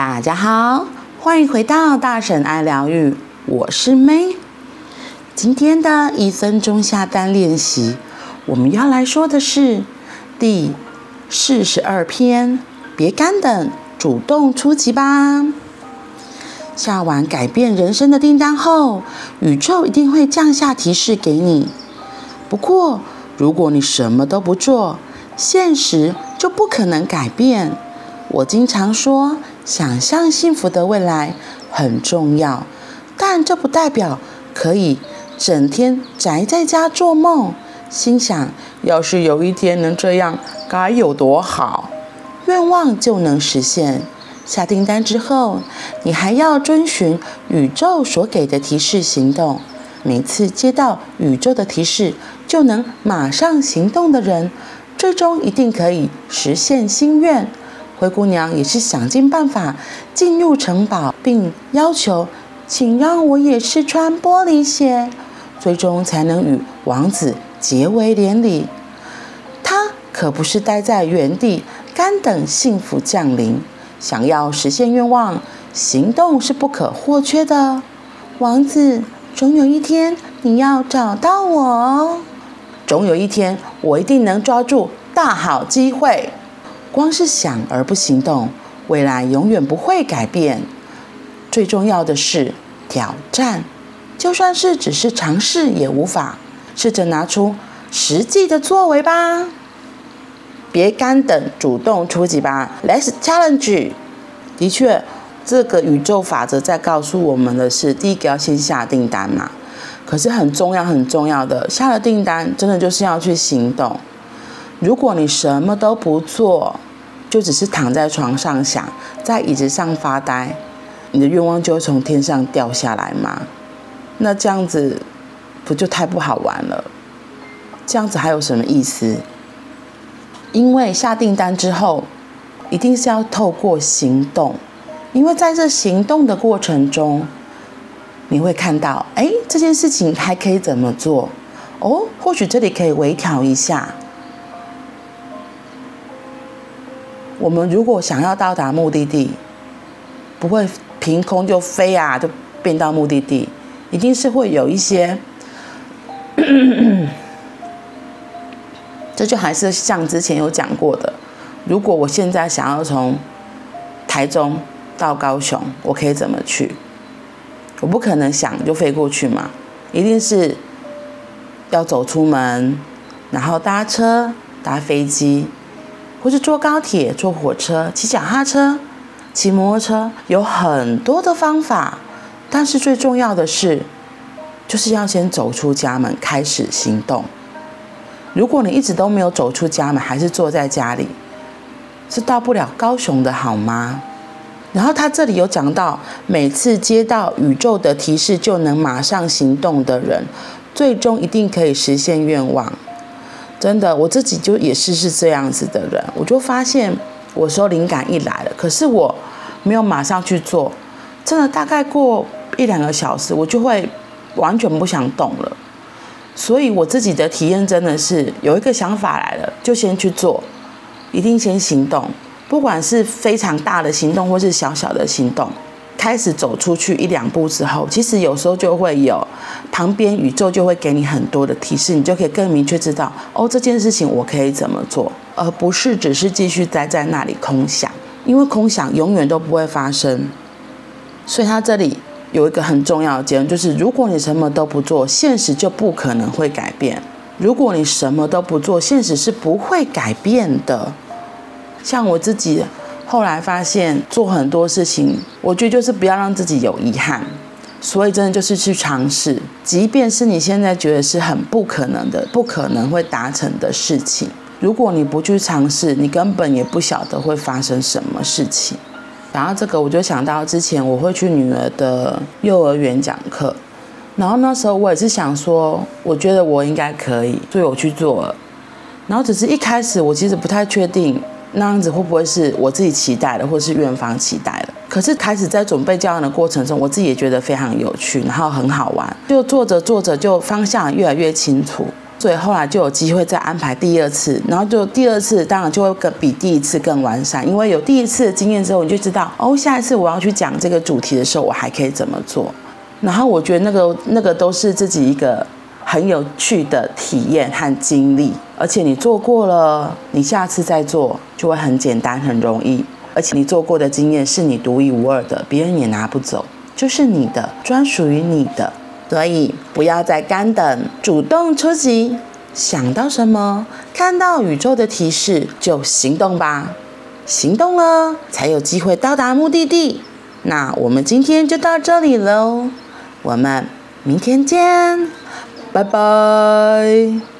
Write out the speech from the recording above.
大家好，欢迎回到大婶爱疗愈，我是 May。今天的一分钟下单练习，我们要来说的是第四十二篇，别干等，主动出击吧。下完改变人生的订单后，宇宙一定会降下提示给你。不过，如果你什么都不做，现实就不可能改变。我经常说，想象幸福的未来很重要，但这不代表可以整天宅在家做梦。心想，要是有一天能这样，该有多好！愿望就能实现。下订单之后，你还要遵循宇宙所给的提示行动。每次接到宇宙的提示，就能马上行动的人，最终一定可以实现心愿。灰姑娘也是想尽办法进入城堡，并要求，请让我也试穿玻璃鞋，最终才能与王子结为连理。她可不是待在原地干等幸福降临，想要实现愿望，行动是不可或缺的。王子，总有一天你要找到我哦，总有一天我一定能抓住大好机会。光是想而不行动，未来永远不会改变。最重要的是挑战，就算是只是尝试也无法。试着拿出实际的作为吧，别干等，主动出击吧。Let's challenge。的确，这个宇宙法则在告诉我们的是：第一个要先下订单嘛。可是很重要很重要的，下了订单，真的就是要去行动。如果你什么都不做，就只是躺在床上想，在椅子上发呆，你的愿望就会从天上掉下来吗？那这样子不就太不好玩了？这样子还有什么意思？因为下订单之后，一定是要透过行动，因为在这行动的过程中，你会看到，哎，这件事情还可以怎么做？哦，或许这里可以微调一下。我们如果想要到达目的地，不会凭空就飞啊，就变到目的地，一定是会有一些，这就还是像之前有讲过的，如果我现在想要从台中到高雄，我可以怎么去？我不可能想就飞过去嘛，一定是要走出门，然后搭车、搭飞机。或是坐高铁、坐火车、骑脚踏车、骑摩托车，有很多的方法。但是最重要的是，就是要先走出家门，开始行动。如果你一直都没有走出家门，还是坐在家里，是到不了高雄的好吗？然后他这里有讲到，每次接到宇宙的提示就能马上行动的人，最终一定可以实现愿望。真的，我自己就也是是这样子的人，我就发现，我说灵感一来了，可是我没有马上去做，真的大概过一两个小时，我就会完全不想动了。所以我自己的体验真的是有一个想法来了，就先去做，一定先行动，不管是非常大的行动或是小小的行动。开始走出去一两步之后，其实有时候就会有旁边宇宙就会给你很多的提示，你就可以更明确知道哦，这件事情我可以怎么做，而不是只是继续待在那里空想，因为空想永远都不会发生。所以他这里有一个很重要的结论，就是如果你什么都不做，现实就不可能会改变。如果你什么都不做，现实是不会改变的。像我自己。后来发现做很多事情，我觉得就是不要让自己有遗憾，所以真的就是去尝试，即便是你现在觉得是很不可能的、不可能会达成的事情，如果你不去尝试，你根本也不晓得会发生什么事情。然后这个我就想到之前我会去女儿的幼儿园讲课，然后那时候我也是想说，我觉得我应该可以，所以我去做了。然后只是一开始我其实不太确定。那样子会不会是我自己期待的，或是院方期待的？可是开始在准备教案的过程中，我自己也觉得非常有趣，然后很好玩。就做着做着，就方向越来越清楚。所以后来就有机会再安排第二次，然后就第二次当然就会更比第一次更完善，因为有第一次的经验之后，你就知道哦，下一次我要去讲这个主题的时候，我还可以怎么做。然后我觉得那个那个都是自己一个很有趣的体验和经历，而且你做过了，你下次再做就会很简单很容易，而且你做过的经验是你独一无二的，别人也拿不走，就是你的，专属于你的。所以不要再干等，主动出击，想到什么，看到宇宙的提示就行动吧，行动了才有机会到达目的地。那我们今天就到这里喽。我们明天见，拜拜。